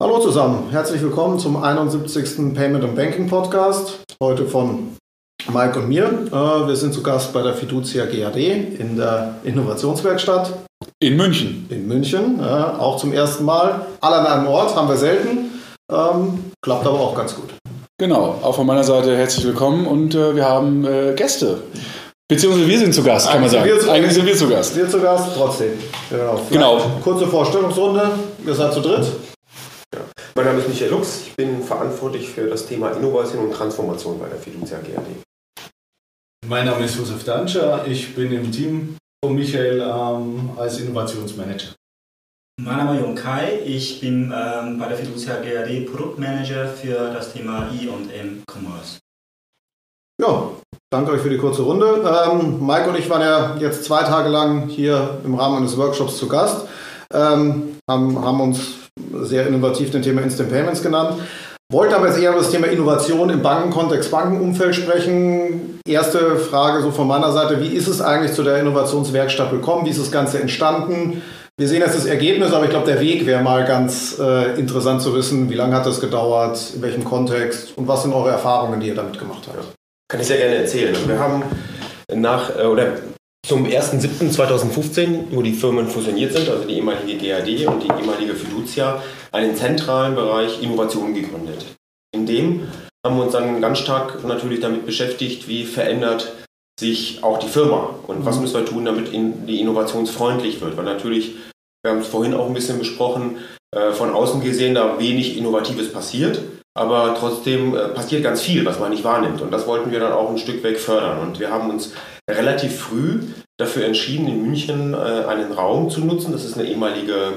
Hallo zusammen, herzlich willkommen zum 71. Payment and Banking Podcast. Heute von Mike und mir. Äh, wir sind zu Gast bei der Fiducia GAD in der Innovationswerkstatt. In München. In München, auch zum ersten Mal. Alle an einem Ort haben wir selten. Ähm, klappt aber auch ganz gut. Genau, auch von meiner Seite herzlich willkommen und äh, wir haben äh, Gäste. Beziehungsweise wir sind zu Gast, kann man sagen. Zu, Eigentlich sind wir zu Gast. Wir zu Gast, trotzdem. Genau. genau. Kurze Vorstellungsrunde. Ihr seid zu dritt. Mein Name ist Michael Lux, ich bin verantwortlich für das Thema Innovation und Transformation bei der Fiducia GAD. Mein Name ist Josef Danscher, ich bin im Team von Michael ähm, als Innovationsmanager. Mein Name ist Jon Kai, ich bin ähm, bei der Fiducia GAD Produktmanager für das Thema E und M Commerce. Ja, danke euch für die kurze Runde. Ähm, Mike und ich waren ja jetzt zwei Tage lang hier im Rahmen eines Workshops zu Gast, ähm, haben, haben uns sehr innovativ den Thema Instant Payments genannt. Wollte aber jetzt eher über das Thema Innovation im Bankenkontext, Bankenumfeld sprechen. Erste Frage so von meiner Seite, wie ist es eigentlich zu der Innovationswerkstatt gekommen? Wie ist das Ganze entstanden? Wir sehen jetzt das Ergebnis, aber ich glaube, der Weg wäre mal ganz äh, interessant zu wissen. Wie lange hat das gedauert? In welchem Kontext? Und was sind eure Erfahrungen, die ihr damit gemacht habt? Kann ich sehr gerne erzählen. Wir haben nach, äh, oder zum 1.7.2015, wo die Firmen fusioniert sind, also die ehemalige GAD und die ehemalige Fiducia, einen zentralen Bereich Innovation gegründet. In dem haben wir uns dann ganz stark natürlich damit beschäftigt, wie verändert sich auch die Firma und was mhm. müssen wir tun, damit die innovationsfreundlich wird. Weil natürlich, wir haben es vorhin auch ein bisschen besprochen, äh, von außen gesehen da wenig Innovatives passiert, aber trotzdem äh, passiert ganz viel, was man nicht wahrnimmt. Und das wollten wir dann auch ein Stück weg fördern. Und wir haben uns relativ früh dafür entschieden, in München äh, einen Raum zu nutzen. Das ist eine ehemalige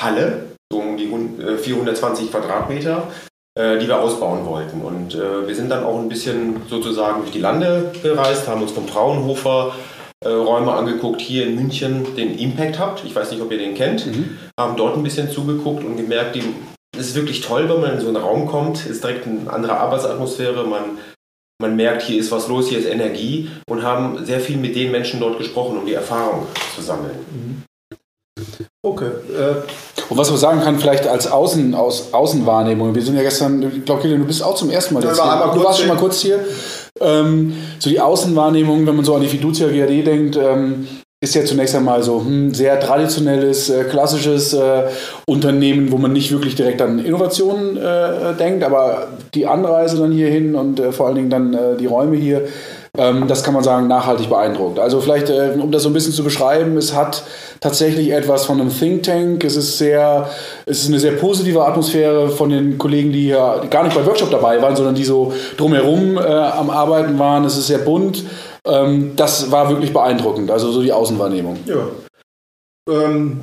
Halle, so um die 420 äh, Quadratmeter, die wir ausbauen wollten. Und wir sind dann auch ein bisschen sozusagen durch die Lande gereist, haben uns vom Fraunhofer Räume angeguckt, hier in München den Impact Hub. Ich weiß nicht, ob ihr den kennt. Mhm. Haben dort ein bisschen zugeguckt und gemerkt, es ist wirklich toll, wenn man in so einen Raum kommt, ist direkt eine andere Arbeitsatmosphäre, man man merkt, hier ist was los, hier ist Energie und haben sehr viel mit den Menschen dort gesprochen, um die Erfahrung zu sammeln. Mhm. Okay. Äh, und was man sagen kann, vielleicht als Außen, aus Außenwahrnehmung, wir sind ja gestern, ich glaube, du bist auch zum ersten Mal jetzt hier. Du warst schon mal kurz hier. Ähm, so die Außenwahrnehmung, wenn man so an die Fiducia GAD denkt, ähm, ist ja zunächst einmal so hm, sehr traditionelles, äh, klassisches äh, Unternehmen, wo man nicht wirklich direkt an Innovationen äh, denkt, aber die Anreise dann hierhin und äh, vor allen Dingen dann äh, die Räume hier, ähm, das kann man sagen, nachhaltig beeindruckt. Also vielleicht, äh, um das so ein bisschen zu beschreiben, es hat tatsächlich etwas von einem Think Tank. Es ist sehr, es ist eine sehr positive Atmosphäre von den Kollegen, die hier gar nicht beim Workshop dabei waren, sondern die so drumherum am Arbeiten waren. Es ist sehr bunt. Ähm, das war wirklich beeindruckend, also so die Außenwahrnehmung. Ja. Ähm,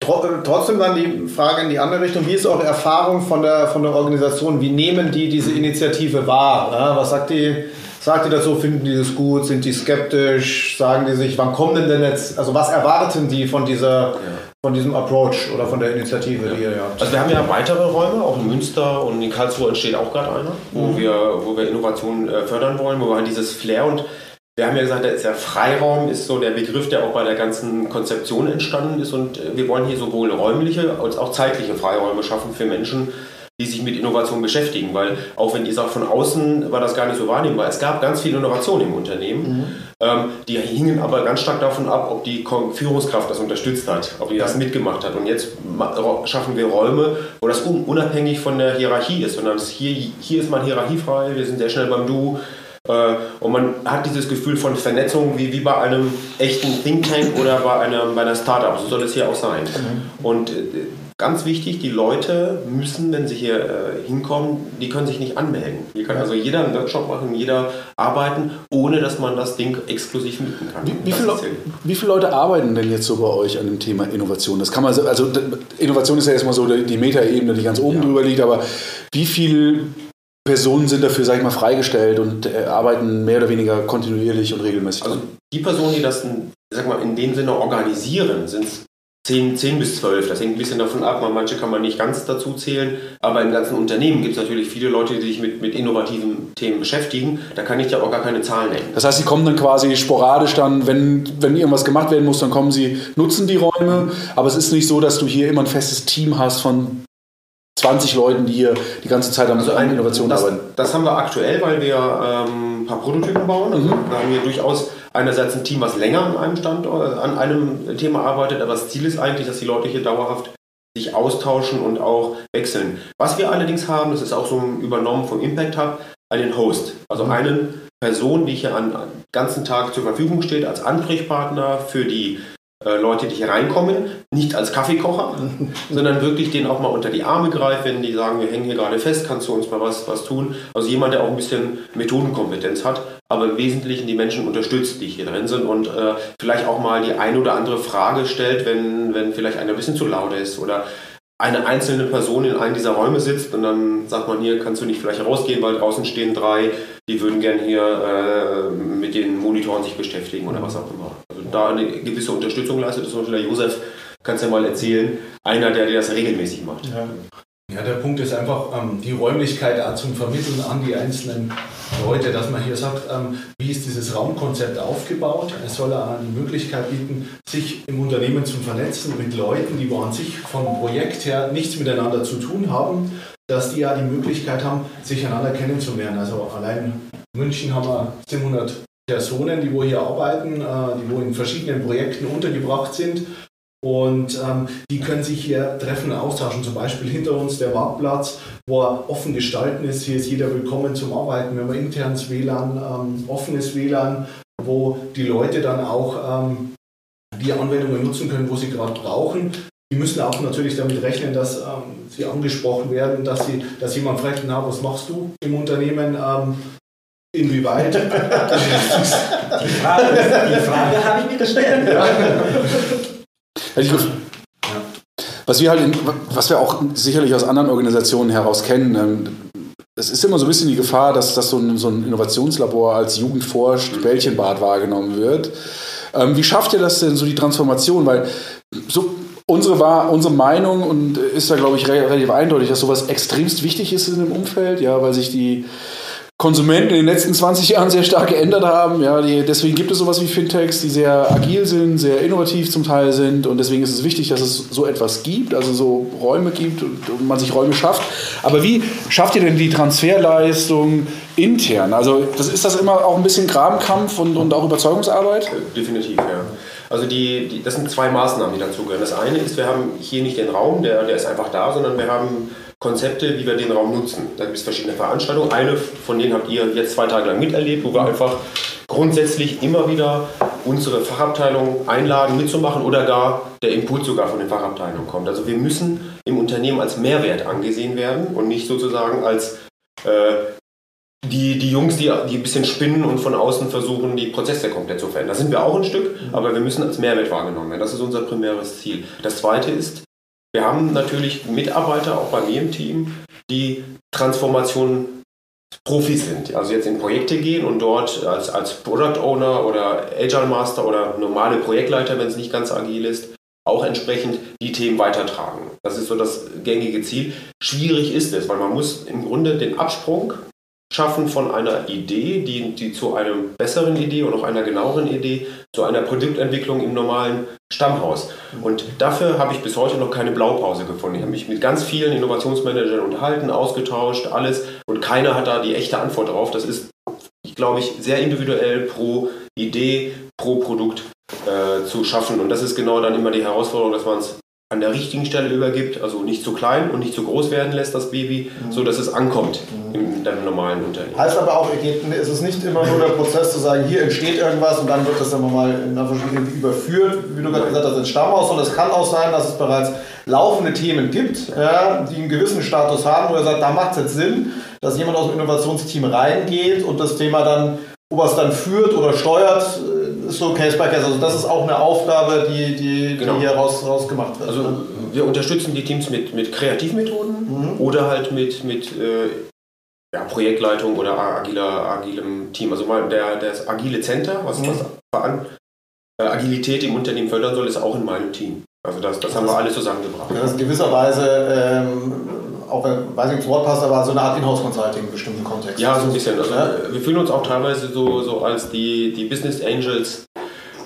tr äh, trotzdem dann die Frage in die andere Richtung. Wie ist eure Erfahrung von der, von der Organisation? Wie nehmen die diese Initiative wahr? Ja, was sagt die? Sagt ihr dazu, finden die das gut? Sind die skeptisch? Sagen die sich, wann kommen denn jetzt, also was erwarten die von dieser, ja. von diesem Approach oder von der Initiative, ja. die ihr habt? Also wir haben ja weitere Räume, auch in Münster und in Karlsruhe entsteht auch gerade einer, wo mhm. wir, wo wir Innovationen äh, fördern wollen, wo wir halt dieses Flair und wir haben ja gesagt, der Freiraum ist so der Begriff, der auch bei der ganzen Konzeption entstanden ist. Und äh, wir wollen hier sowohl räumliche als auch zeitliche Freiräume schaffen für Menschen, die sich mit Innovation beschäftigen. Weil auch wenn ihr sagt, von außen war das gar nicht so wahrnehmbar. Es gab ganz viel Innovation im Unternehmen. Mhm. Ähm, die hingen aber ganz stark davon ab, ob die Führungskraft das unterstützt hat, ob die das mitgemacht hat. Und jetzt schaffen wir Räume, wo das unabhängig von der Hierarchie ist, sondern hier, hier ist man hierarchiefrei, wir sind sehr schnell beim Du und man hat dieses Gefühl von Vernetzung wie, wie bei einem echten Think Tank oder bei einer, bei einer Startup. So soll es hier auch sein. Mhm. Und äh, ganz wichtig, die Leute müssen, wenn sie hier äh, hinkommen, die können sich nicht anmelden. Hier kann also jeder einen Workshop machen, jeder arbeiten, ohne dass man das Ding exklusiv mieten kann. Wie, wie, viele, wie viele Leute arbeiten denn jetzt so bei euch an dem Thema Innovation? Das kann man, also Innovation ist ja erstmal so die Metaebene, die ganz oben ja. drüber liegt, aber wie viel Personen sind dafür, sage ich mal, freigestellt und äh, arbeiten mehr oder weniger kontinuierlich und regelmäßig. Also die Personen, die das, sag mal, in dem Sinne organisieren, sind 10, 10 bis 12. Das hängt ein bisschen davon ab. Manche kann man nicht ganz dazu zählen. Aber im ganzen Unternehmen gibt es natürlich viele Leute, die sich mit, mit innovativen Themen beschäftigen. Da kann ich ja auch gar keine Zahlen nennen. Das heißt, sie kommen dann quasi sporadisch dann, wenn, wenn irgendwas gemacht werden muss, dann kommen sie, nutzen die Räume. Aber es ist nicht so, dass du hier immer ein festes Team hast von 20 Leuten, die hier die ganze Zeit an also ein, Innovation das, arbeiten? Das haben wir aktuell, weil wir ähm, ein paar Prototypen bauen. Also mhm. Da haben wir durchaus einerseits ein Team, was länger an einem Standort, an einem Thema arbeitet, aber das Ziel ist eigentlich, dass die Leute hier dauerhaft sich austauschen und auch wechseln. Was wir allerdings haben, das ist auch so übernommen vom Impact Hub, einen Host, also mhm. einen Person, die hier an, an ganzen Tag zur Verfügung steht als Ansprechpartner für die äh, Leute, die hier reinkommen, nicht als Kaffeekocher, sondern wirklich denen auch mal unter die Arme greifen, wenn die sagen, wir hängen hier gerade fest, kannst du uns mal was, was tun? Also jemand, der auch ein bisschen Methodenkompetenz hat, aber im Wesentlichen die Menschen unterstützt, die hier drin sind und äh, vielleicht auch mal die eine oder andere Frage stellt, wenn, wenn vielleicht einer ein bisschen zu laut ist oder eine einzelne Person in einem dieser Räume sitzt und dann sagt man hier, kannst du nicht vielleicht rausgehen, weil draußen stehen drei, die würden gerne hier äh, mit den Monitoren sich beschäftigen oder was auch immer. Da eine gewisse Unterstützung leistet, zum Beispiel der Josef, kannst du ja mal erzählen, einer, der, der das regelmäßig macht. Ja. Ja, der Punkt ist einfach, ähm, die Räumlichkeit auch zum Vermitteln an die einzelnen Leute, dass man hier sagt, ähm, wie ist dieses Raumkonzept aufgebaut. Es soll die Möglichkeit bieten, sich im Unternehmen zu vernetzen mit Leuten, die an sich vom Projekt her nichts miteinander zu tun haben, dass die ja die Möglichkeit haben, sich einander kennenzulernen. Also allein in München haben wir 700 Personen, die wo hier arbeiten, äh, die wo in verschiedenen Projekten untergebracht sind und ähm, die können sich hier treffen austauschen. Zum Beispiel hinter uns der Marktplatz, wo er offen gestalten ist. Hier ist jeder willkommen zum Arbeiten. Wir haben internes WLAN, ähm, offenes WLAN, wo die Leute dann auch ähm, die Anwendungen nutzen können, wo sie gerade brauchen. Die müssen auch natürlich damit rechnen, dass ähm, sie angesprochen werden, dass, sie, dass jemand fragt, na, was machst du im Unternehmen? Ähm, inwieweit? die Frage, die Frage habe ich mir gestellt. Also was wir halt, in, was wir auch sicherlich aus anderen Organisationen heraus kennen, ähm, es ist immer so ein bisschen die Gefahr, dass, dass so, ein, so ein Innovationslabor als Jugendforscht Bällchenbad wahrgenommen wird. Ähm, wie schafft ihr das denn so die Transformation? Weil so unsere, war, unsere Meinung und ist da, glaube ich, relativ eindeutig, dass sowas extremst wichtig ist in dem Umfeld, ja, weil sich die Konsumenten in den letzten 20 Jahren sehr stark geändert haben. Ja, die, deswegen gibt es sowas wie Fintechs, die sehr agil sind, sehr innovativ zum Teil sind. Und deswegen ist es wichtig, dass es so etwas gibt, also so Räume gibt und, und man sich Räume schafft. Aber wie schafft ihr denn die Transferleistung intern? Also das, ist das immer auch ein bisschen Grabenkampf und, und auch Überzeugungsarbeit? Definitiv, ja. Also die, die, das sind zwei Maßnahmen, die dazugehören. Das eine ist, wir haben hier nicht den Raum, der, der ist einfach da, sondern wir haben Konzepte, wie wir den Raum nutzen. Da gibt es verschiedene Veranstaltungen. Eine von denen habt ihr jetzt zwei Tage lang miterlebt, wo wir einfach grundsätzlich immer wieder unsere Fachabteilung einladen, mitzumachen oder gar der Input sogar von den Fachabteilungen kommt. Also wir müssen im Unternehmen als Mehrwert angesehen werden und nicht sozusagen als äh, die, die Jungs, die, die ein bisschen spinnen und von außen versuchen, die Prozesse komplett zu verändern. Da sind wir auch ein Stück, aber wir müssen als Mehrwert wahrgenommen werden. Das ist unser primäres Ziel. Das zweite ist, wir haben natürlich Mitarbeiter, auch bei mir im Team, die Transformation Profis sind, also jetzt in Projekte gehen und dort als, als Product Owner oder Agile Master oder normale Projektleiter, wenn es nicht ganz agil ist, auch entsprechend die Themen weitertragen. Das ist so das gängige Ziel. Schwierig ist es, weil man muss im Grunde den Absprung Schaffen von einer Idee, die, die zu einer besseren Idee und auch einer genaueren Idee, zu einer Produktentwicklung im normalen Stammhaus. Und dafür habe ich bis heute noch keine Blaupause gefunden. Ich habe mich mit ganz vielen Innovationsmanagern unterhalten, ausgetauscht, alles. Und keiner hat da die echte Antwort drauf. Das ist, ich glaube ich, sehr individuell pro Idee, pro Produkt äh, zu schaffen. Und das ist genau dann immer die Herausforderung, dass man es an der richtigen Stelle übergibt, also nicht zu klein und nicht zu groß werden lässt, das Baby, mhm. so dass es ankommt mhm. in deinem normalen Unternehmen. Heißt aber auch, es ist nicht immer nur der Prozess zu sagen, hier entsteht irgendwas und dann wird das dann mal in einer verschiedenen überführt, wie du gerade gesagt hast, ins Stammhaus, sondern es kann auch sein, dass es bereits laufende Themen gibt, ja, die einen gewissen Status haben, wo er sagt, da macht es jetzt Sinn, dass jemand aus dem Innovationsteam reingeht und das Thema dann, ob er es dann führt oder steuert, so Case by Case. Also das ist auch eine Aufgabe, die, die, genau. die hier raus, rausgemacht wird. Also wir unterstützen die Teams mit, mit Kreativmethoden mhm. oder halt mit, mit äh, ja, Projektleitung oder agiler, agilem Team. Also mal der, das agile Center, was mhm. das an äh, Agilität im Unternehmen fördern soll, ist auch in meinem Team. Also das, das, das haben wir alle zusammengebracht. Das ist in gewisser Weise ähm, auch wenn, weiß nicht, ob das Wort passt, aber so eine Art Inhouse-Consulting in bestimmten Kontext. Ja, so ein bisschen. Also, ja. Wir fühlen uns auch teilweise so, so als die, die Business Angels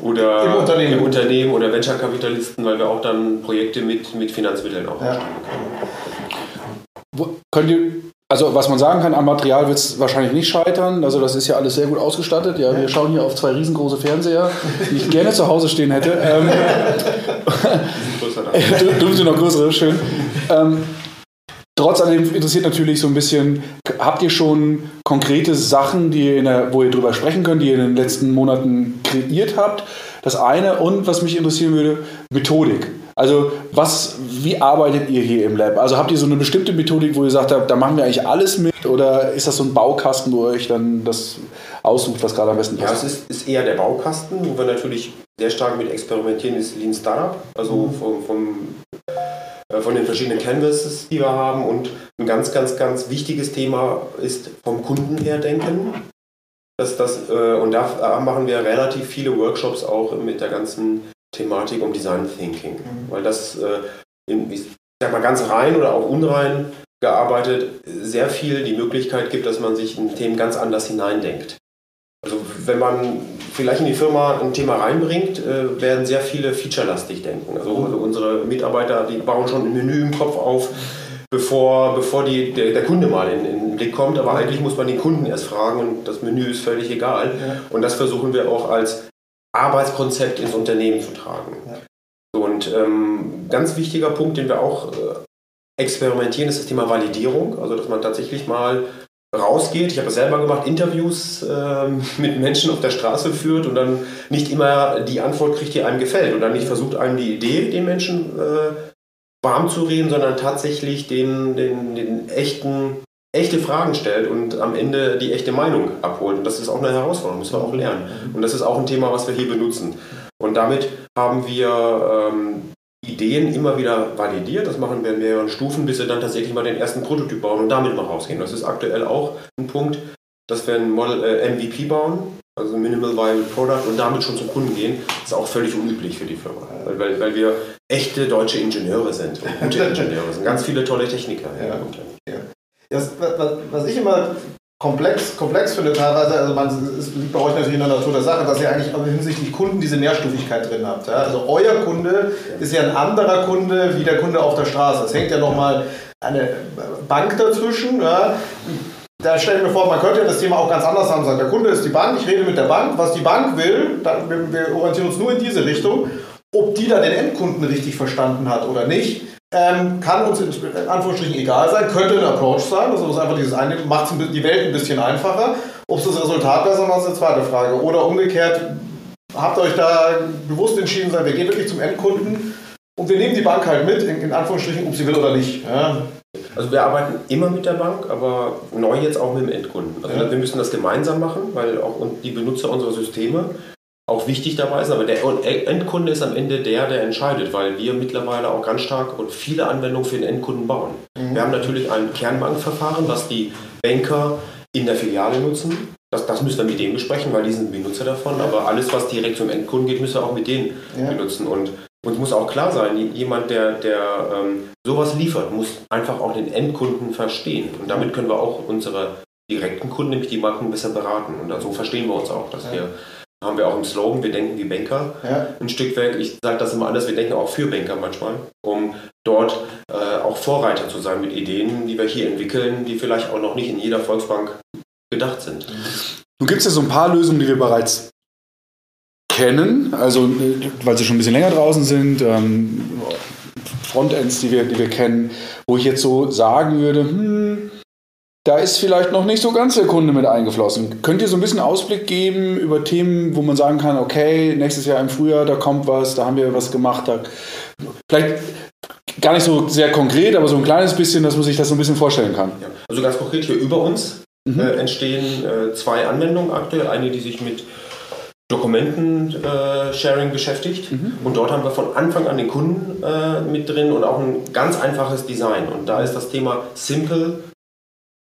oder im Unternehmen, im Unternehmen oder Venture-Kapitalisten, weil wir auch dann Projekte mit, mit Finanzmitteln auch ja. Könnt ihr, also was man sagen kann, am Material wird es wahrscheinlich nicht scheitern. Also das ist ja alles sehr gut ausgestattet. Ja, wir schauen hier auf zwei riesengroße Fernseher, die ich gerne zu Hause stehen hätte. Ähm, Dürfen Sie noch größere, schön. Ähm, Trotz allem interessiert natürlich so ein bisschen, habt ihr schon konkrete Sachen, die ihr der, wo ihr drüber sprechen könnt, die ihr in den letzten Monaten kreiert habt? Das eine und was mich interessieren würde, Methodik. Also was, wie arbeitet ihr hier im Lab? Also habt ihr so eine bestimmte Methodik, wo ihr sagt, da, machen wir eigentlich alles mit oder ist das so ein Baukasten, wo ihr euch dann das aussucht, was gerade am besten passt? Ja, es ist, ist eher der Baukasten, wo wir natürlich sehr stark mit experimentieren, ist Lean Startup, also mhm. vom, vom von den verschiedenen Canvases, die wir haben. Und ein ganz, ganz, ganz wichtiges Thema ist vom Kunden her denken. Das, das, äh, und da machen wir relativ viele Workshops auch mit der ganzen Thematik um Design Thinking. Mhm. Weil das, äh, ich sag mal ganz rein oder auch unrein gearbeitet, sehr viel die Möglichkeit gibt, dass man sich in Themen ganz anders hineindenkt. Also wenn man vielleicht in die Firma ein Thema reinbringt, äh, werden sehr viele featurelastig denken. Also, also, unsere Mitarbeiter, die bauen schon ein Menü im Kopf auf, bevor, bevor die, der, der Kunde mal in, in, den Blick kommt. Aber eigentlich muss man den Kunden erst fragen und das Menü ist völlig egal. Ja. Und das versuchen wir auch als Arbeitskonzept ins Unternehmen zu tragen. Ja. Und ähm, ganz wichtiger Punkt, den wir auch äh, experimentieren, ist das Thema Validierung. Also dass man tatsächlich mal rausgeht, ich habe das selber gemacht, Interviews äh, mit Menschen auf der Straße führt und dann nicht immer die Antwort kriegt, die einem gefällt und dann nicht versucht, einem die Idee den Menschen äh, warm zu reden, sondern tatsächlich den, den, den echten, echte Fragen stellt und am Ende die echte Meinung abholt. Und das ist auch eine Herausforderung, müssen wir auch lernen. Und das ist auch ein Thema, was wir hier benutzen. Und damit haben wir ähm, Ideen immer wieder validiert. Das machen wir in mehreren Stufen, bis wir dann tatsächlich mal den ersten Prototyp bauen und damit mal rausgehen. Das ist aktuell auch ein Punkt, dass wir ein Model äh, MVP bauen, also Minimal Viable Product, und damit schon zum Kunden gehen. Das ist auch völlig unüblich für die Firma, weil, weil, weil wir echte deutsche Ingenieure sind und gute Ingenieure sind. Ganz viele tolle Techniker. Ja. Ja. Das, was ich immer komplex, komplex finde teilweise, also man, es liegt bei euch natürlich in der Natur der Sache, dass ihr eigentlich hinsichtlich Kunden diese Mehrstufigkeit drin habt. Ja? Also euer Kunde ist ja ein anderer Kunde wie der Kunde auf der Straße. Es hängt ja nochmal eine Bank dazwischen. Ja? Da stelle ich mir vor, man könnte ja das Thema auch ganz anders haben. Sagen, der Kunde ist die Bank, ich rede mit der Bank, was die Bank will, dann, wir, wir orientieren uns nur in diese Richtung. Ob die dann den Endkunden richtig verstanden hat oder nicht, ähm, kann uns in Anführungsstrichen egal sein, könnte ein Approach sein, das ist einfach dieses eine, macht die Welt ein bisschen einfacher. Ob es das Resultat besser macht, ist eine zweite Frage. Oder umgekehrt, habt ihr euch da bewusst entschieden, sagen, wir gehen wirklich zum Endkunden und wir nehmen die Bank halt mit, in, in Anführungsstrichen, ob sie will oder nicht. Ja. Also wir arbeiten immer mit der Bank, aber neu jetzt auch mit dem Endkunden. Also ja. wir müssen das gemeinsam machen, weil auch die Benutzer unserer Systeme auch wichtig dabei sind, aber der Endkunde ist am Ende der, der entscheidet, weil wir mittlerweile auch ganz stark und viele Anwendungen für den Endkunden bauen. Mhm. Wir haben natürlich ein Kernbankverfahren, was die Banker in der Filiale nutzen. Das, das müssen wir mit denen besprechen, weil die sind Benutzer davon, aber alles, was direkt zum Endkunden geht, müssen wir auch mit denen ja. benutzen. Und uns muss auch klar sein, jemand, der, der ähm, sowas liefert, muss einfach auch den Endkunden verstehen. Und damit können wir auch unsere direkten Kunden, nämlich die Banken, besser beraten. Und so verstehen wir uns auch, dass ja. wir haben wir auch im Slogan, wir denken wie Banker ja. ein Stück weg. Ich sage das immer anders, wir denken auch für Banker manchmal, um dort äh, auch Vorreiter zu sein mit Ideen, die wir hier entwickeln, die vielleicht auch noch nicht in jeder Volksbank gedacht sind. Nun gibt es ja so ein paar Lösungen, die wir bereits kennen, also weil sie schon ein bisschen länger draußen sind, ähm, Frontends, die wir, die wir kennen, wo ich jetzt so sagen würde, hm, da ist vielleicht noch nicht so ganz der Kunde mit eingeflossen. Könnt ihr so ein bisschen Ausblick geben über Themen, wo man sagen kann, okay, nächstes Jahr im Frühjahr, da kommt was, da haben wir was gemacht. Da, vielleicht gar nicht so sehr konkret, aber so ein kleines bisschen, dass man sich das so ein bisschen vorstellen kann. Ja. Also ganz konkret hier über uns mhm. äh, entstehen äh, zwei Anwendungen aktuell. Eine, die sich mit Dokumenten-Sharing äh, beschäftigt. Mhm. Und dort haben wir von Anfang an den Kunden äh, mit drin und auch ein ganz einfaches Design. Und da ist das Thema Simple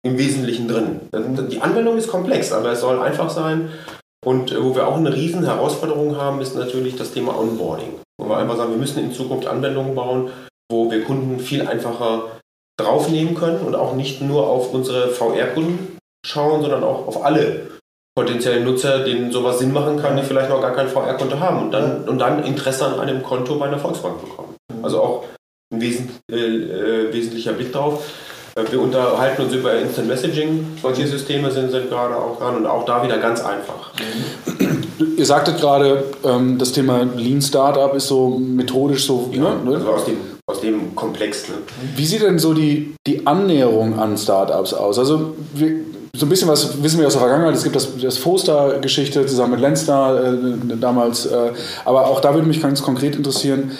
im Wesentlichen drin. Die Anwendung ist komplex, aber es soll einfach sein. Und äh, wo wir auch eine riesen Herausforderung haben, ist natürlich das Thema Onboarding. Wo wir einfach sagen, wir müssen in Zukunft Anwendungen bauen, wo wir Kunden viel einfacher draufnehmen können und auch nicht nur auf unsere VR-Kunden schauen, sondern auch auf alle potenziellen Nutzer, denen sowas Sinn machen kann, die vielleicht noch gar kein VR-Konto haben und dann, und dann Interesse an einem Konto bei einer Volksbank bekommen. Also auch ein äh, äh, wesentlicher Blick drauf. Äh, wir unterhalten uns über Instant Messaging. Solche Systeme sind, sind gerade auch dran und auch da wieder ganz einfach. Ihr sagtet gerade, ähm, das Thema Lean Startup ist so methodisch so. Ja, ne? Also aus dem, aus dem Komplex. Ne? Wie sieht denn so die, die Annäherung an Startups aus? Also wir, so ein bisschen was wissen wir aus der Vergangenheit. Es gibt das, das Foster-Geschichte zusammen mit Lenstar äh, damals. Äh, aber auch da würde mich ganz konkret interessieren,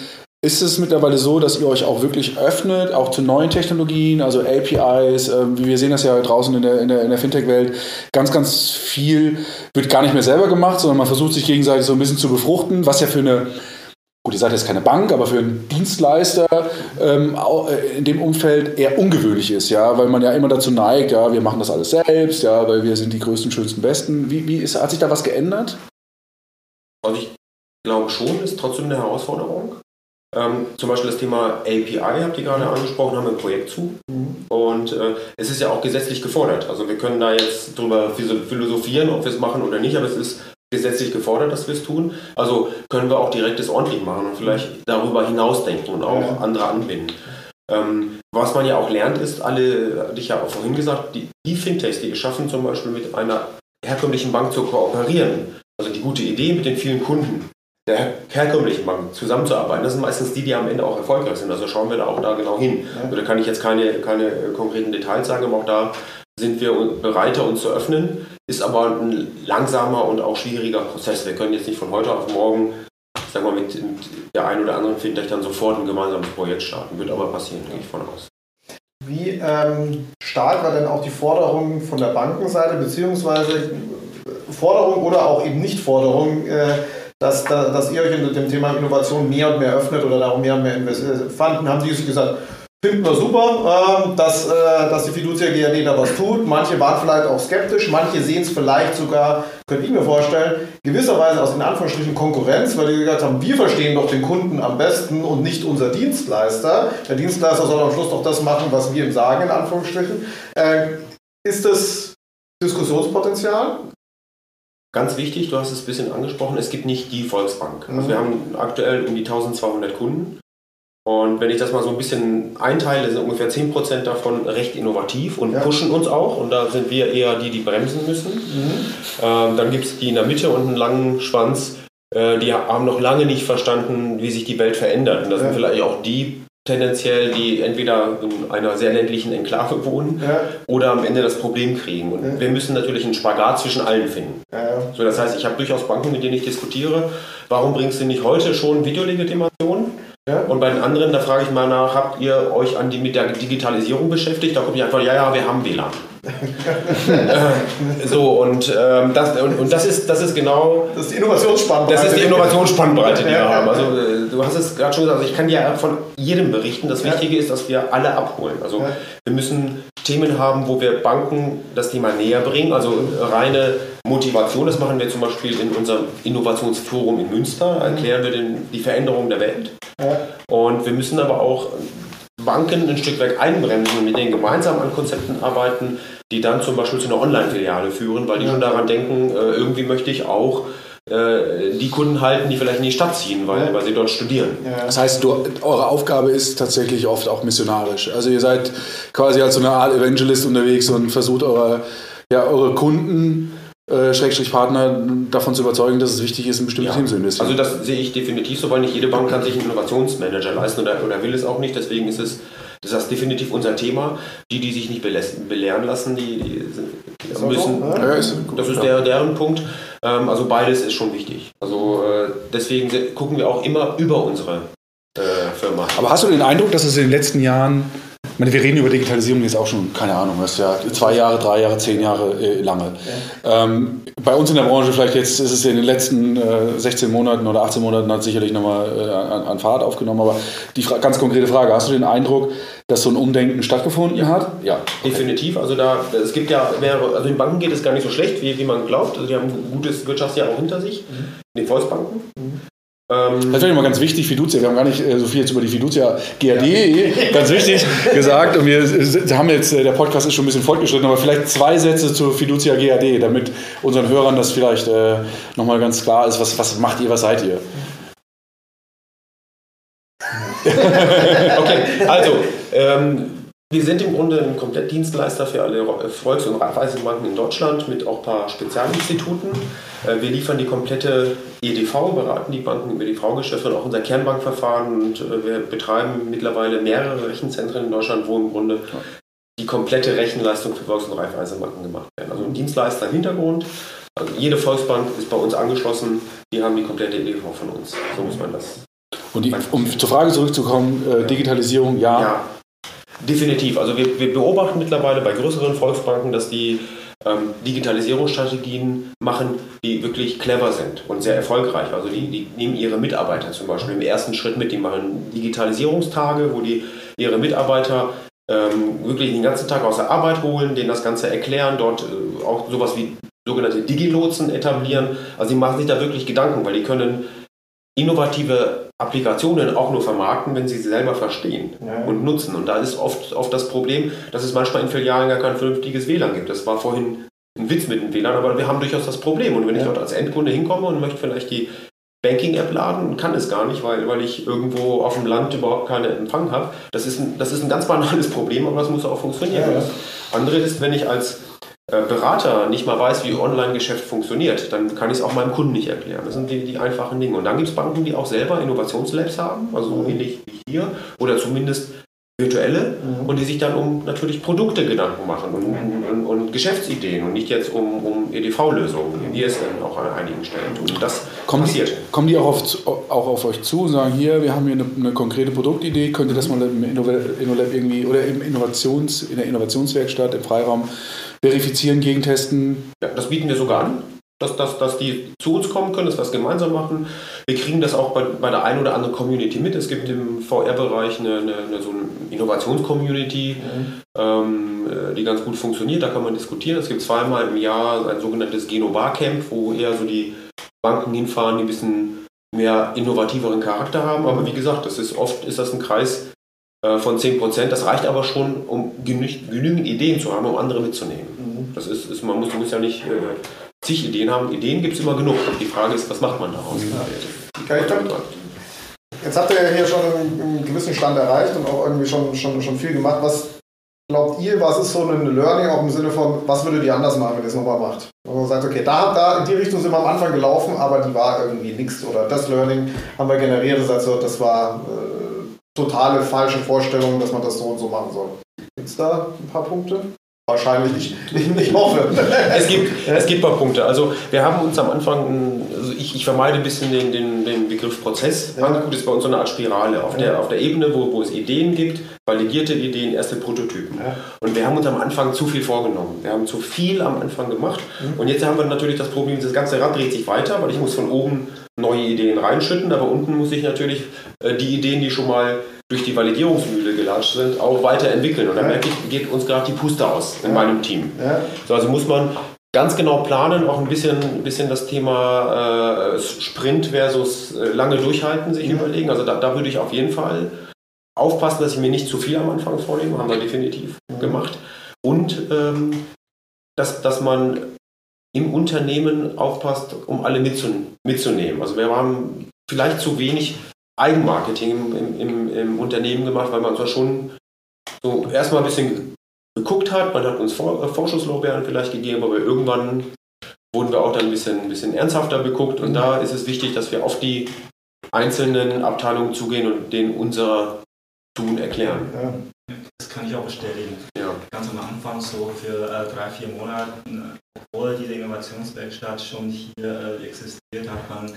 ist es mittlerweile so, dass ihr euch auch wirklich öffnet, auch zu neuen Technologien, also APIs, äh, wie wir sehen das ja draußen in der, in der, in der Fintech-Welt, ganz, ganz viel wird gar nicht mehr selber gemacht, sondern man versucht sich gegenseitig so ein bisschen zu befruchten, was ja für eine, gut, ihr seid jetzt keine Bank, aber für einen Dienstleister ähm, äh, in dem Umfeld eher ungewöhnlich ist, ja, weil man ja immer dazu neigt, ja, wir machen das alles selbst, ja, weil wir sind die größten, schönsten, besten. Wie, wie ist, hat sich da was geändert? Also ich glaube schon, ist trotzdem eine Herausforderung. Ähm, zum Beispiel das Thema API habt ihr gerade angesprochen, haben wir ein Projekt zu. Mhm. Und äh, es ist ja auch gesetzlich gefordert. Also wir können da jetzt drüber philosophieren, ob wir es machen oder nicht, aber es ist gesetzlich gefordert, dass wir es tun. Also können wir auch direkt das ordentlich machen und vielleicht darüber hinausdenken und auch ja. andere anbinden. Ähm, was man ja auch lernt, ist, alle, hatte ich ja auch vorhin gesagt, die, die Fintechs, die es schaffen, zum Beispiel mit einer herkömmlichen Bank zu kooperieren, also die gute Idee mit den vielen Kunden, der herkömmlichen Bank zusammenzuarbeiten. Das sind meistens die, die am Ende auch erfolgreich sind. Also schauen wir da auch da genau hin. Ja. Also da kann ich jetzt keine, keine konkreten Details sagen, aber auch da sind wir bereiter, uns zu öffnen. Ist aber ein langsamer und auch schwieriger Prozess. Wir können jetzt nicht von heute auf morgen, sagen wir mit, mit der einen oder anderen Fintech dann sofort ein gemeinsames Projekt starten. Wird aber passieren, gehe ich von aus. Wie ähm, stark war denn auch die Forderung von der Bankenseite, beziehungsweise Forderung oder auch eben Nicht-Forderung, äh, dass, dass ihr euch in dem Thema Innovation mehr und mehr öffnet oder darum mehr und mehr investiert. Fanden, haben die sich gesagt, finden wir super, ähm, dass, äh, dass die Fiducia GAD da was tut. Manche waren vielleicht auch skeptisch, manche sehen es vielleicht sogar, könnte ich mir vorstellen, gewisserweise aus in Anführungsstrichen Konkurrenz, weil die gesagt haben, wir verstehen doch den Kunden am besten und nicht unser Dienstleister. Der Dienstleister soll am Schluss doch das machen, was wir ihm sagen, in Anführungsstrichen. Äh, ist das Diskussionspotenzial? Ganz wichtig, du hast es ein bisschen angesprochen, es gibt nicht die Volksbank. Mhm. Also wir haben aktuell um die 1200 Kunden. Und wenn ich das mal so ein bisschen einteile, sind ungefähr 10% davon recht innovativ und ja. pushen uns auch. Und da sind wir eher die, die bremsen müssen. Mhm. Ähm, dann gibt es die in der Mitte und einen langen Schwanz, äh, die haben noch lange nicht verstanden, wie sich die Welt verändert. Und das ja. sind vielleicht auch die tendenziell, die entweder in einer sehr ländlichen Enklave wohnen ja. oder am Ende das Problem kriegen. Und ja. wir müssen natürlich einen Spagat zwischen allen finden. Ja. So, das heißt, ich habe durchaus Banken, mit denen ich diskutiere. Warum bringst du nicht heute schon Videolegitimation? Ja. Und bei den anderen, da frage ich mal nach, habt ihr euch an die, mit der Digitalisierung beschäftigt? Da komme ich einfach, ja, ja, wir haben WLAN. äh, so, und, ähm, das, und, und, das, ist, das ist genau. Das ist die Innovationsspannbreite. Das ist die Innovationsspannbreite, die wir haben. Also, äh, du hast es gerade schon gesagt, also ich kann dir von jedem berichten. Das Wichtige ist, dass wir alle abholen. Also, wir müssen Themen haben, wo wir Banken das Thema näher bringen. Also, reine Motivation, das machen wir zum Beispiel in unserem Innovationsforum in Münster. Erklären wir den, die Veränderung der Welt. Und wir müssen aber auch Banken ein Stück weit einbremsen und mit denen gemeinsam an Konzepten arbeiten, die dann zum Beispiel zu einer Online-Filiale führen, weil die schon daran denken, äh, irgendwie möchte ich auch die Kunden halten, die vielleicht in die Stadt ziehen, weil, ja. weil sie dort studieren. Ja. Das heißt, du, eure Aufgabe ist tatsächlich oft auch missionarisch. Also ihr seid quasi als so eine Art Evangelist unterwegs und versucht eure, ja, eure Kunden äh, Schrägstrich Partner davon zu überzeugen, dass es wichtig ist, in bestimmte ja. Themen zu investieren. Also das sehe ich definitiv so, weil nicht jede Bank kann sich einen Innovationsmanager leisten oder, oder will es auch nicht. Deswegen ist es das ist definitiv unser Thema. Die, die sich nicht belehren lassen, die, die müssen. So, ist das ist der, deren Punkt. Ähm, also beides ist schon wichtig. Also äh, deswegen gucken wir auch immer über unsere äh, Firma. Aber hast du den Eindruck, dass es in den letzten Jahren ich meine, wir reden über Digitalisierung jetzt auch schon, keine Ahnung, das ist ja zwei Jahre, drei Jahre, zehn Jahre äh, lange. Ja. Ähm, bei uns in der Branche vielleicht jetzt ist es in den letzten äh, 16 Monaten oder 18 Monaten hat sicherlich nochmal äh, an, an, Fahrt aufgenommen, aber die ganz konkrete Frage, hast du den Eindruck, dass so ein Umdenken stattgefunden ja. hat? Ja, definitiv. Also da, es gibt ja, also den Banken geht es gar nicht so schlecht, wie, wie man glaubt. Also die haben ein gutes Wirtschaftsjahr auch hinter sich, mhm. den Volksbanken. Mhm. Ähm, das wäre immer ganz wichtig, Fiducia. Wir haben gar nicht äh, so viel jetzt über die Fiducia GAD, ja. ganz wichtig, gesagt. Und wir haben jetzt, äh, der Podcast ist schon ein bisschen fortgeschritten, aber vielleicht zwei Sätze zur Fiducia GAD, damit unseren Hörern das vielleicht äh, nochmal ganz klar ist. Was, was macht ihr, was seid ihr? okay, also, ähm, wir sind im Grunde ein Komplettdienstleister für alle Volks- und Raiffeisenbanken in Deutschland mit auch ein paar Spezialinstituten. Äh, wir liefern die komplette EDV, beraten die Banken über EDV-Geschäfte und auch unser Kernbankverfahren. Und äh, wir betreiben mittlerweile mehrere Rechenzentren in Deutschland, wo im Grunde die komplette Rechenleistung für Volks- und Raiffeisenbanken gemacht werden. Also ein Dienstleister im Hintergrund. Also jede Volksbank ist bei uns angeschlossen. Die haben die komplette EDV von uns. So muss man das. Und die, um zur Frage zurückzukommen, äh, Digitalisierung, ja. ja Definitiv. Also wir, wir beobachten mittlerweile bei größeren Volksbanken, dass die ähm, Digitalisierungsstrategien machen, die wirklich clever sind und sehr erfolgreich. Also die, die nehmen ihre Mitarbeiter zum Beispiel im ersten Schritt mit. Die machen Digitalisierungstage, wo die ihre Mitarbeiter ähm, wirklich den ganzen Tag aus der Arbeit holen, denen das Ganze erklären, dort äh, auch sowas wie sogenannte Digilotsen etablieren. Also die machen sich da wirklich Gedanken, weil die können innovative Applikationen auch nur vermarkten, wenn sie sie selber verstehen ja. und nutzen. Und da ist oft, oft das Problem, dass es manchmal in Filialen gar kein vernünftiges WLAN gibt. Das war vorhin ein Witz mit dem WLAN, aber wir haben durchaus das Problem. Und wenn ja. ich dort als Endkunde hinkomme und möchte vielleicht die Banking-App laden und kann es gar nicht, weil, weil ich irgendwo auf dem Land überhaupt keinen Empfang habe, das ist, ein, das ist ein ganz banales Problem, aber das muss auch funktionieren. Ja, Andere ist, wenn ich als Berater nicht mal weiß, wie Online-Geschäft funktioniert, dann kann ich es auch meinem Kunden nicht erklären. Das sind die, die einfachen Dinge. Und dann gibt es Banken, die auch selber Innovationslabs haben, also so ähnlich wie hier, oder zumindest virtuelle, mhm. und die sich dann um natürlich Produkte Gedanken machen und, und, und Geschäftsideen und nicht jetzt um, um EDV-Lösungen, wie wir es dann auch an einigen Stellen tun. Und das kommen passiert. Die, kommen die auch auf, auch auf euch zu und sagen, hier, wir haben hier eine, eine konkrete Produktidee, könnt ihr das mal im InnoLab irgendwie oder im Innovations, in der Innovationswerkstatt, im Freiraum verifizieren, gegentesten. Ja, das bieten wir sogar an, dass, dass, dass die zu uns kommen können, dass wir das gemeinsam machen. Wir kriegen das auch bei, bei der einen oder anderen Community mit. Es gibt im VR-Bereich eine, eine, eine, so eine Innovations-Community, mhm. ähm, äh, die ganz gut funktioniert. Da kann man diskutieren. Es gibt zweimal im Jahr ein sogenanntes Geno-Bar-Camp, wo eher so die Banken hinfahren, die ein bisschen mehr innovativeren Charakter haben. Aber wie gesagt, das ist oft ist das ein Kreis, von 10 Prozent. Das reicht aber schon, um genügend Ideen zu haben, um andere mitzunehmen. Mhm. Das ist, ist, man muss, muss ja nicht äh, zig Ideen haben. Ideen gibt es immer genug. Die Frage ist, was macht man daraus? Ja. Jetzt habt ihr ja hier schon einen, einen, gewissen Stand erreicht und auch irgendwie schon, schon, schon viel gemacht. Was glaubt ihr, was ist so ein Learning auch im Sinne von, was würdet ihr anders machen, wenn ihr es nochmal macht? Wenn man sagt, okay, da, da in die Richtung sind wir am Anfang gelaufen, aber die war irgendwie nichts oder das Learning haben wir generiert, das, also, das war äh, totale falsche Vorstellung, dass man das so und so machen soll. Gibt es da ein paar Punkte? Wahrscheinlich nicht. Ich hoffe. es, gibt, es gibt ein paar Punkte. Also wir haben uns am Anfang, also ich, ich vermeide ein bisschen den, den, den Begriff Prozess. Ja. Handgut ist bei uns so eine Art Spirale. Auf, ja. der, auf der Ebene, wo, wo es Ideen gibt, validierte Ideen, erste Prototypen. Ja. Und wir haben uns am Anfang zu viel vorgenommen. Wir haben zu viel am Anfang gemacht. Mhm. Und jetzt haben wir natürlich das Problem, das ganze Rad dreht sich weiter, weil ich muss von oben neue Ideen reinschütten, aber unten muss ich natürlich äh, die Ideen, die schon mal durch die Validierungsmühle gelatscht sind, auch weiterentwickeln. Und da merke ich, geht uns gerade die Puste aus in meinem Team. Ja. So, also muss man ganz genau planen, auch ein bisschen, ein bisschen das Thema äh, Sprint versus äh, lange durchhalten sich überlegen. Also da, da würde ich auf jeden Fall aufpassen, dass ich mir nicht zu viel am Anfang vornehme, haben wir definitiv mhm. gemacht. Und ähm, dass, dass man im Unternehmen aufpasst, um alle mitzunehmen. Also wir haben vielleicht zu wenig Eigenmarketing im, im, im Unternehmen gemacht, weil man zwar schon so erstmal ein bisschen geguckt hat, man hat uns Vor äh, Vorschusslorbeeren vielleicht gegeben, aber irgendwann wurden wir auch dann ein bisschen, ein bisschen ernsthafter beguckt und da ist es wichtig, dass wir auf die einzelnen Abteilungen zugehen und denen unser Tun erklären. Ja. Das kann ich auch bestätigen. Ja. Ganz am Anfang, so für äh, drei, vier Monate, obwohl diese Innovationswerkstatt schon hier äh, existiert, hat man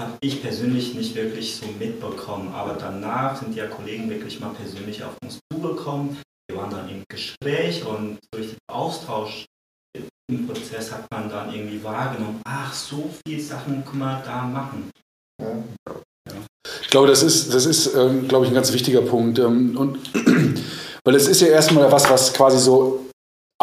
habe ich persönlich nicht wirklich so mitbekommen. Aber danach sind ja Kollegen wirklich mal persönlich auf uns zugekommen. Wir waren dann im Gespräch und durch den Austausch im Prozess hat man dann irgendwie wahrgenommen, ach, so viele Sachen kann man da machen. Ja. Ich glaube, das ist, das ist ähm, glaube ich, ein ganz wichtiger Punkt. Ähm, und, weil es ist ja erstmal was, was quasi so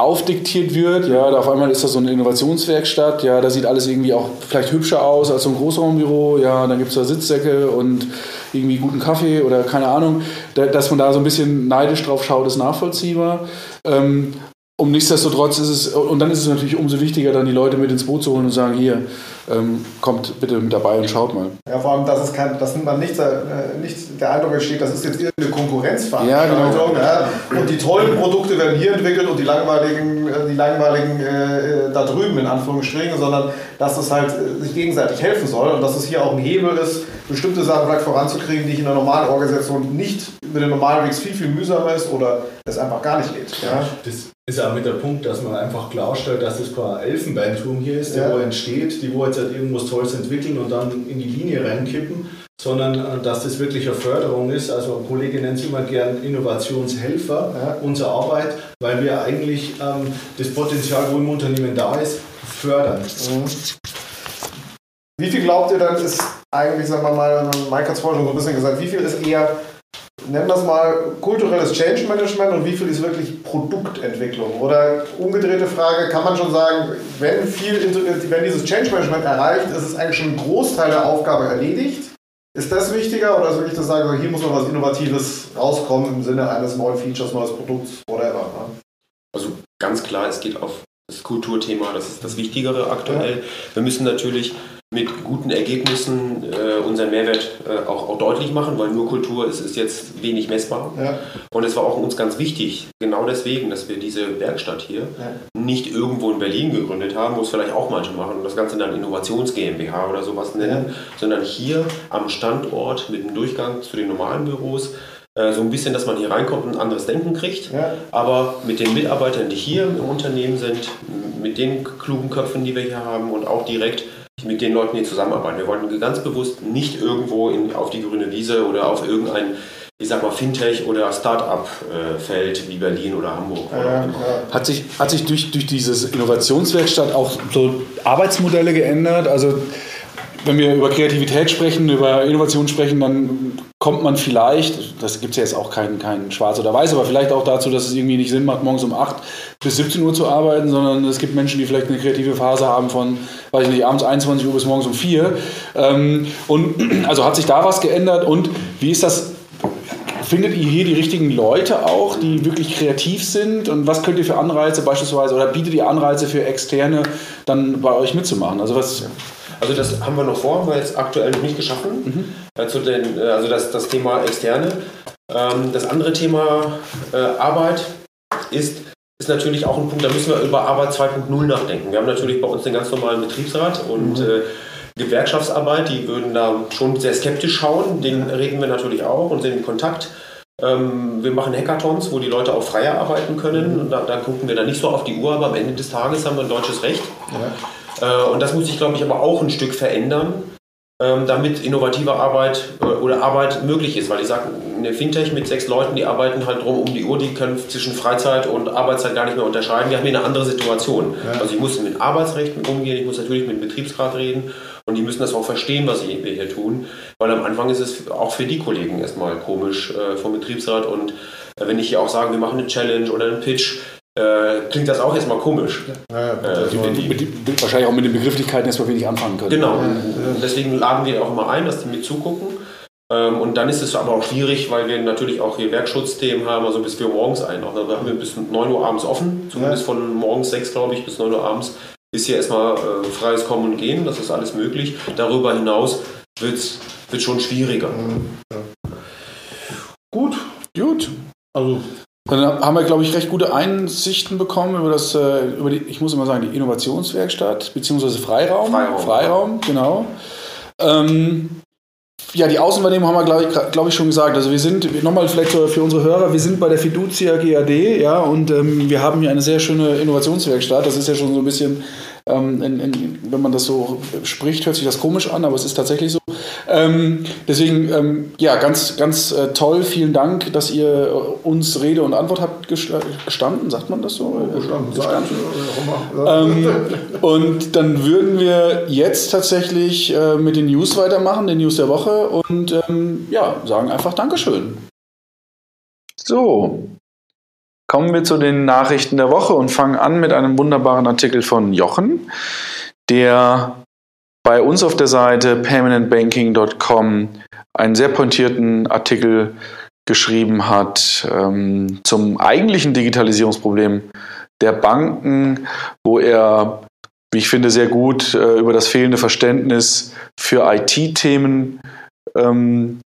aufdiktiert wird. Ja, da auf einmal ist das so eine Innovationswerkstatt. Ja, da sieht alles irgendwie auch vielleicht hübscher aus als so ein Großraumbüro. Ja, dann gibt es da Sitzsäcke und irgendwie guten Kaffee oder keine Ahnung. Da, dass man da so ein bisschen neidisch drauf schaut, ist nachvollziehbar. Ähm, um nichtsdestotrotz ist es, und dann ist es natürlich umso wichtiger, dann die Leute mit ins Boot zu holen und sagen, hier, ähm, kommt bitte mit dabei und schaut mal. Ja, vor allem, dass, es kein, dass man nicht, äh, nicht der Eindruck entsteht, das ist jetzt irgendeine Konkurrenzveranstaltung. Ja, genau. ja, und die tollen Produkte werden hier entwickelt und die langweiligen, äh, die langweiligen äh, da drüben in Anführungsstrichen, sondern dass das halt äh, sich gegenseitig helfen soll und dass es hier auch ein Hebel ist, bestimmte Sachen vielleicht voranzukriegen, die ich in einer normalen Organisation nicht mit dem normalen Weg viel, viel mühsamer ist oder es einfach gar nicht geht. Ja? Das ist auch mit der Punkt, dass man einfach klarstellt, dass das kein Elfenbeinturm hier ist, der ja. wo entsteht, die wo jetzt halt irgendwas Tolles entwickeln und dann in die Linie reinkippen, sondern äh, dass das wirklich eine Förderung ist. Also ein Kollege nennt es immer gern Innovationshelfer, ja. unsere Arbeit, weil wir eigentlich ähm, das Potenzial, wo im Unternehmen da ist, fördern. Mhm. Wie viel glaubt ihr dann ist eigentlich, sagen wir mal, Mike hat es vorhin schon so ein bisschen gesagt, wie viel ist eher nennen wir es mal kulturelles Change Management und wie viel ist wirklich Produktentwicklung? Oder umgedrehte Frage, kann man schon sagen, wenn, viel, wenn dieses Change Management erreicht, ist es eigentlich schon ein Großteil der Aufgabe erledigt? Ist das wichtiger oder soll ich das sagen, hier muss noch was Innovatives rauskommen im Sinne eines neuen Features, neues Produkts, whatever? Ne? Also ganz klar, es geht auf das Kulturthema, das ist das Wichtigere aktuell. Ja. Wir müssen natürlich mit guten Ergebnissen äh, unseren Mehrwert äh, auch, auch, deutlich machen, weil nur Kultur ist, ist jetzt wenig messbar. Ja. Und es war auch uns ganz wichtig, genau deswegen, dass wir diese Werkstatt hier ja. nicht irgendwo in Berlin gegründet haben, wo es vielleicht auch manche machen und das Ganze dann Innovations GmbH oder sowas nennen, ja. sondern hier am Standort mit dem Durchgang zu den normalen Büros äh, so ein bisschen, dass man hier reinkommt und ein anderes Denken kriegt. Ja. Aber mit den Mitarbeitern, die hier im Unternehmen sind, mit den klugen Köpfen, die wir hier haben und auch direkt mit den Leuten hier zusammenarbeiten. Wir wollen ganz bewusst nicht irgendwo in, auf die grüne Wiese oder auf irgendein, ich sag mal, Fintech- oder Start-up-Feld wie Berlin oder Hamburg. Ja, ja. Hat sich, hat sich durch, durch dieses Innovationswerkstatt auch so Arbeitsmodelle geändert? Also wenn wir über Kreativität sprechen, über Innovation sprechen, dann kommt man vielleicht, das gibt es ja jetzt auch kein, kein Schwarz oder Weiß, aber vielleicht auch dazu, dass es irgendwie nicht Sinn macht, morgens um 8 bis 17 Uhr zu arbeiten, sondern es gibt Menschen, die vielleicht eine kreative Phase haben von, weiß ich nicht, abends 21 Uhr bis morgens um 4. Ähm, und also hat sich da was geändert und wie ist das findet ihr hier die richtigen Leute auch, die wirklich kreativ sind? Und was könnt ihr für Anreize beispielsweise oder bietet ihr Anreize für Externe dann bei euch mitzumachen? Also was. Also das haben wir noch vor, haben wir jetzt aktuell noch nicht geschaffen. Mhm. Dazu den, äh, also das, das Thema Externe. Ähm, das andere Thema äh, Arbeit ist, ist natürlich auch ein Punkt, da müssen wir über Arbeit 2.0 nachdenken. Wir haben natürlich bei uns den ganz normalen Betriebsrat und mhm. äh, Gewerkschaftsarbeit, die würden da schon sehr skeptisch schauen. Den reden wir natürlich auch und sind in Kontakt. Ähm, wir machen Hackathons, wo die Leute auch freier arbeiten können. Mhm. Und da, da, gucken wir dann nicht so auf die Uhr, aber am Ende des Tages haben wir ein deutsches Recht. Ja. Äh, und das muss sich, glaube ich, aber auch ein Stück verändern, ähm, damit innovative Arbeit äh, oder Arbeit möglich ist. Weil ich sage, eine Fintech mit sechs Leuten, die arbeiten halt drum um die Uhr, die können zwischen Freizeit und Arbeitszeit gar nicht mehr unterscheiden. Wir haben hier eine andere Situation. Ja. Also ich muss mit Arbeitsrechten umgehen, ich muss natürlich mit dem Betriebsrat reden und die müssen das auch verstehen, was wir hier tun. Weil am Anfang ist es auch für die Kollegen erstmal komisch äh, vom Betriebsrat und wenn ich hier auch sage, wir machen eine Challenge oder einen Pitch, äh, klingt das auch erstmal komisch. Ja, ja, äh, die, mit, mit, wahrscheinlich auch mit den Begrifflichkeiten erstmal wenig anfangen können. Genau. Und deswegen laden wir auch immer ein, dass die mit zugucken. Ähm, und dann ist es aber auch schwierig, weil wir natürlich auch hier Werkschutzthemen haben, also bis wir morgens ein. Auch, da haben wir bis 9 Uhr abends offen, zumindest ja. von morgens 6, glaube ich, bis 9 Uhr abends ist hier erstmal äh, freies Kommen und Gehen, das ist alles möglich. Darüber hinaus wird es schon schwieriger. Ja. Gut, gut. Also dann haben wir, glaube ich, recht gute Einsichten bekommen über das, äh, über die, ich muss immer sagen, die Innovationswerkstatt, beziehungsweise Freiraum. Freiraum, Freiraum genau. Ähm, ja, die Außenwahrnehmung haben wir, glaube ich, glaub ich, schon gesagt. Also wir sind, nochmal vielleicht für unsere Hörer, wir sind bei der Fiducia GAD, ja, und ähm, wir haben hier eine sehr schöne Innovationswerkstatt. Das ist ja schon so ein bisschen ähm, in, in, wenn man das so spricht, hört sich das komisch an, aber es ist tatsächlich so. Ähm, deswegen, ähm, ja, ganz, ganz äh, toll. Vielen Dank, dass ihr uns Rede und Antwort habt gestanden. Sagt man das so? Gestanden. gestanden. Ähm, und dann würden wir jetzt tatsächlich äh, mit den News weitermachen, den News der Woche und ähm, ja, sagen einfach Dankeschön. So, Kommen wir zu den Nachrichten der Woche und fangen an mit einem wunderbaren Artikel von Jochen, der bei uns auf der Seite permanentbanking.com einen sehr pointierten Artikel geschrieben hat ähm, zum eigentlichen Digitalisierungsproblem der Banken, wo er wie ich finde, sehr gut äh, über das fehlende Verständnis für IT-Themen, ähm,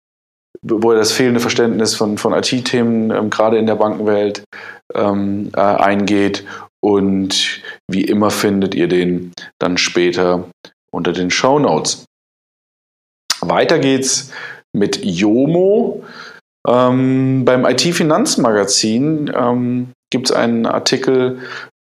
wo er das fehlende Verständnis von, von IT-Themen ähm, gerade in der Bankenwelt ähm, äh, eingeht. Und wie immer findet ihr den dann später unter den Show Notes. Weiter geht's mit Jomo. Ähm, beim IT-Finanzmagazin ähm, gibt es einen Artikel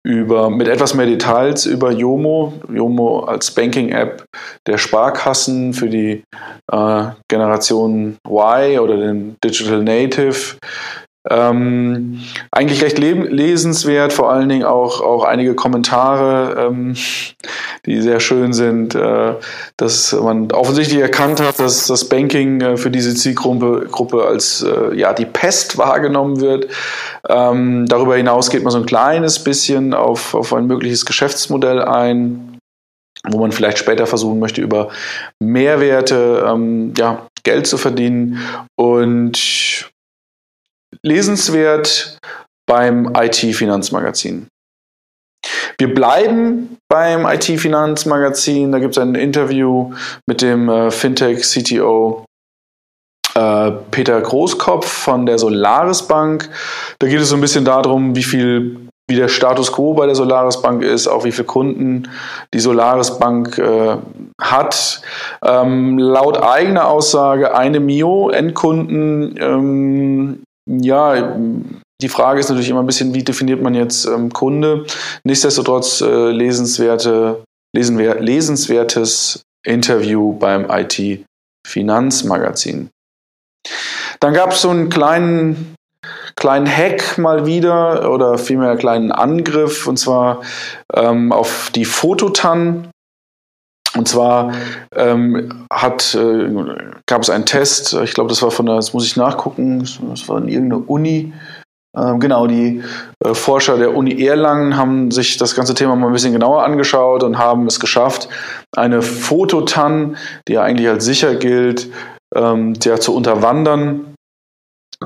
über, mit etwas mehr Details über Yomo. Yomo als Banking-App der Sparkassen für die äh, Generation Y oder den Digital Native. Ähm, eigentlich recht lesenswert, vor allen Dingen auch, auch einige Kommentare, ähm, die sehr schön sind, äh, dass man offensichtlich erkannt hat, dass das Banking äh, für diese Zielgruppe Gruppe als äh, ja, die Pest wahrgenommen wird. Ähm, darüber hinaus geht man so ein kleines bisschen auf, auf ein mögliches Geschäftsmodell ein, wo man vielleicht später versuchen möchte, über Mehrwerte ähm, ja, Geld zu verdienen. Und lesenswert beim IT-Finanzmagazin. Wir bleiben beim IT-Finanzmagazin. Da gibt es ein Interview mit dem äh, Fintech-CTO äh, Peter Großkopf von der Solaris Bank. Da geht es so ein bisschen darum, wie viel wie der Status quo bei der Solaris Bank ist, auch wie viele Kunden die Solaris Bank äh, hat. Ähm, laut eigener Aussage eine Mio Endkunden ähm, ja, die Frage ist natürlich immer ein bisschen, wie definiert man jetzt ähm, Kunde? Nichtsdestotrotz äh, lesenswerte, lesenwer lesenswertes Interview beim IT-Finanzmagazin. Dann gab es so einen kleinen, kleinen Hack mal wieder oder vielmehr einen kleinen Angriff und zwar ähm, auf die Fototan. Und zwar ähm, hat, äh, gab es einen Test, ich glaube, das war von der, das muss ich nachgucken, das war in irgendeiner Uni. Ähm, genau, die äh, Forscher der Uni Erlangen haben sich das ganze Thema mal ein bisschen genauer angeschaut und haben es geschafft, eine Fototan, die ja eigentlich als sicher gilt, ähm, ja, zu unterwandern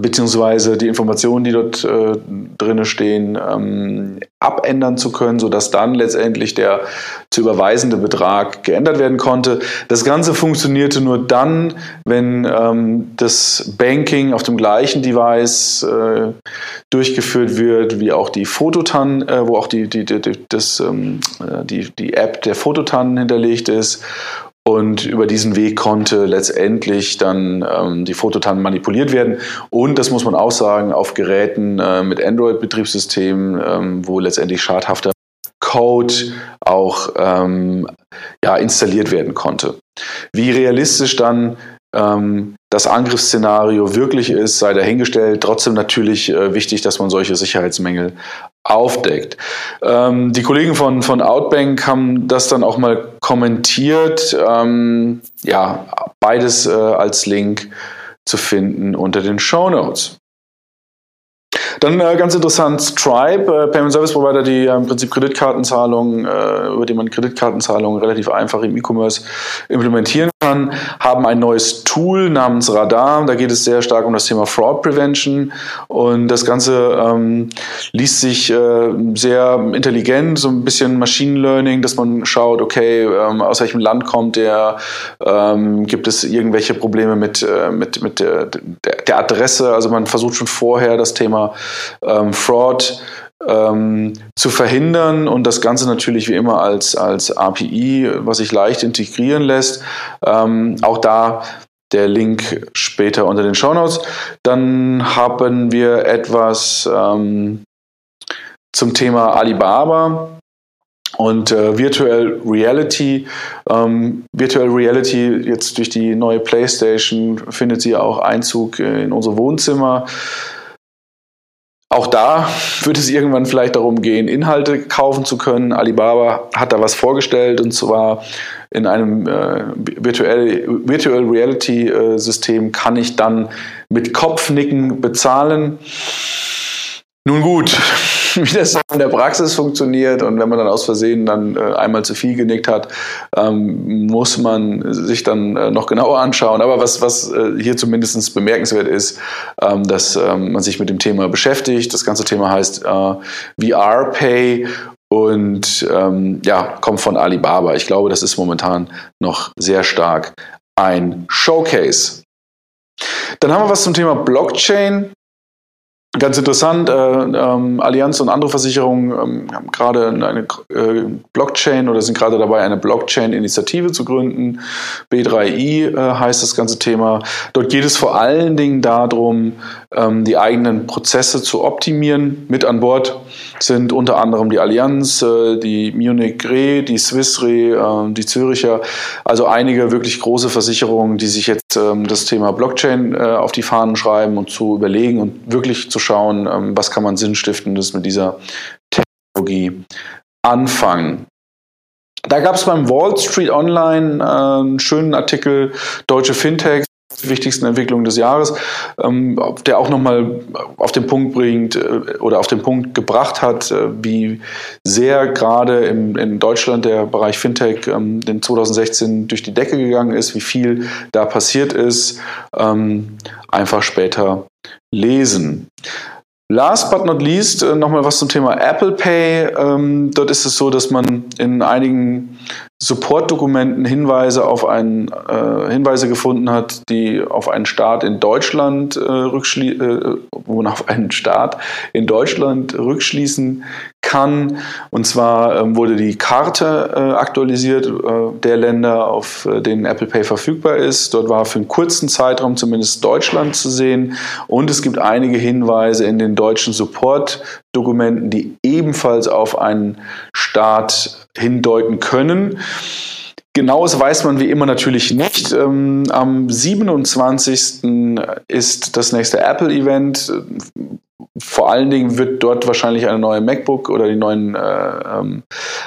beziehungsweise die Informationen, die dort äh, drin stehen, ähm, abändern zu können, sodass dann letztendlich der zu überweisende Betrag geändert werden konnte. Das Ganze funktionierte nur dann, wenn ähm, das Banking auf dem gleichen Device äh, durchgeführt wird, wie auch die Fototan, äh, wo auch die, die, die, das, ähm, äh, die, die App der Fototan hinterlegt ist und über diesen Weg konnte letztendlich dann ähm, die Fototan manipuliert werden. Und das muss man auch sagen, auf Geräten äh, mit Android-Betriebssystemen, ähm, wo letztendlich schadhafter Code auch ähm, ja, installiert werden konnte. Wie realistisch dann ähm, das Angriffsszenario wirklich ist, sei dahingestellt. Trotzdem natürlich äh, wichtig, dass man solche Sicherheitsmängel aufdeckt. Ähm, die Kollegen von, von Outbank haben das dann auch mal kommentiert. Ähm, ja, beides äh, als Link zu finden unter den Show Notes. Dann äh, ganz interessant, Stripe, äh, Payment Service Provider, die äh, im Prinzip Kreditkartenzahlungen, äh, über die man Kreditkartenzahlungen relativ einfach im E-Commerce implementieren kann, haben ein neues Tool namens Radar. Da geht es sehr stark um das Thema Fraud Prevention. Und das Ganze ähm, liest sich äh, sehr intelligent, so ein bisschen Machine Learning, dass man schaut, okay, ähm, aus welchem Land kommt der, ähm, gibt es irgendwelche Probleme mit, äh, mit, mit der, der Adresse, also man versucht schon vorher das Thema ähm, Fraud ähm, zu verhindern und das Ganze natürlich wie immer als, als API, was sich leicht integrieren lässt. Ähm, auch da der Link später unter den Show Notes. Dann haben wir etwas ähm, zum Thema Alibaba. Und äh, Virtual Reality, ähm, Virtual Reality jetzt durch die neue PlayStation findet sie auch Einzug in unsere Wohnzimmer. Auch da wird es irgendwann vielleicht darum gehen, Inhalte kaufen zu können. Alibaba hat da was vorgestellt und zwar in einem äh, Virtual, Virtual Reality äh, System kann ich dann mit Kopfnicken bezahlen. Nun gut, wie das in der Praxis funktioniert und wenn man dann aus Versehen dann äh, einmal zu viel genickt hat, ähm, muss man sich dann äh, noch genauer anschauen. Aber was, was äh, hier zumindest bemerkenswert ist, ähm, dass ähm, man sich mit dem Thema beschäftigt. Das ganze Thema heißt VR Pay und ja, kommt von Alibaba. Ich glaube, das ist momentan noch sehr stark ein Showcase. Dann haben wir was zum Thema Blockchain. Ganz interessant, äh, ähm, Allianz und andere Versicherungen ähm, haben gerade eine äh, Blockchain oder sind gerade dabei, eine Blockchain-Initiative zu gründen. B3i äh, heißt das ganze Thema. Dort geht es vor allen Dingen darum, ähm, die eigenen Prozesse zu optimieren. Mit an Bord sind unter anderem die Allianz, äh, die Munich Re, die Swiss Re, äh, die Züricher, also einige wirklich große Versicherungen, die sich jetzt ähm, das Thema Blockchain äh, auf die Fahnen schreiben und zu überlegen und wirklich zu schauen, ähm, was kann man Sinnstiftendes mit dieser Technologie anfangen. Da gab es beim Wall Street Online einen schönen Artikel, Deutsche Fintechs wichtigsten Entwicklungen des Jahres, ähm, der auch nochmal auf den Punkt bringt äh, oder auf den Punkt gebracht hat, äh, wie sehr gerade in Deutschland der Bereich Fintech ähm, in 2016 durch die Decke gegangen ist, wie viel da passiert ist. Ähm, einfach später lesen. Last but not least äh, nochmal was zum Thema Apple Pay. Ähm, dort ist es so, dass man in einigen Support-Dokumenten Hinweise auf einen, äh, Hinweise gefunden hat, die auf einen Start in Deutschland äh, rückschließen, äh, wo man auf einen Start in Deutschland rückschließen kann. Und zwar ähm, wurde die Karte äh, aktualisiert äh, der Länder, auf äh, denen Apple Pay verfügbar ist. Dort war für einen kurzen Zeitraum zumindest Deutschland zu sehen. Und es gibt einige Hinweise in den deutschen Support-Dokumenten, die ebenfalls auf einen Start hindeuten können. Genaues weiß man wie immer natürlich nicht. Ähm, am 27. ist das nächste Apple-Event. Vor allen Dingen wird dort wahrscheinlich eine neue MacBook oder die neuen äh, ähm,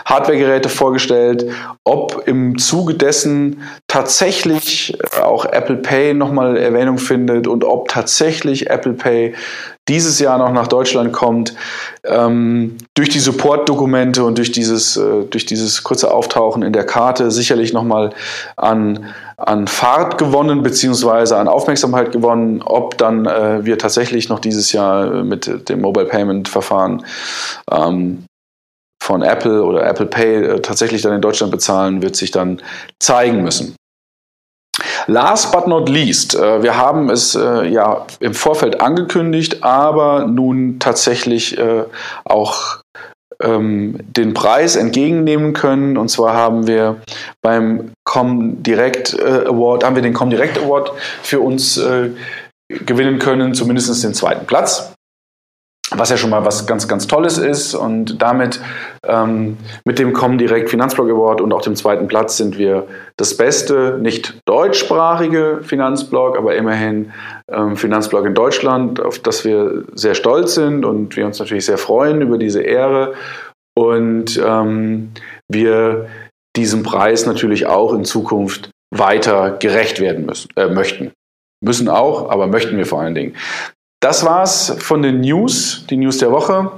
Hardware-Geräte vorgestellt. Ob im Zuge dessen tatsächlich auch Apple Pay nochmal Erwähnung findet und ob tatsächlich Apple Pay dieses Jahr noch nach Deutschland kommt, ähm, durch die Support-Dokumente und durch dieses, äh, durch dieses kurze Auftauchen in der Karte sicherlich nochmal an, an Fahrt gewonnen, beziehungsweise an Aufmerksamkeit gewonnen, ob dann äh, wir tatsächlich noch dieses Jahr mit dem Mobile Payment Verfahren ähm, von Apple oder Apple Pay äh, tatsächlich dann in Deutschland bezahlen, wird sich dann zeigen müssen. Last but not least, äh, wir haben es äh, ja im Vorfeld angekündigt, aber nun tatsächlich äh, auch ähm, den Preis entgegennehmen können. Und zwar haben wir beim Comdirect Award, haben wir den Comdirect Award für uns gewinnen können, zumindest den zweiten Platz was ja schon mal was ganz, ganz Tolles ist. Und damit ähm, mit dem Comdirect Finanzblog Award und auch dem zweiten Platz sind wir das beste, nicht deutschsprachige Finanzblog, aber immerhin ähm, Finanzblog in Deutschland, auf das wir sehr stolz sind und wir uns natürlich sehr freuen über diese Ehre. Und ähm, wir diesem Preis natürlich auch in Zukunft weiter gerecht werden müssen, äh, möchten. Müssen auch, aber möchten wir vor allen Dingen. Das war's von den News, die News der Woche.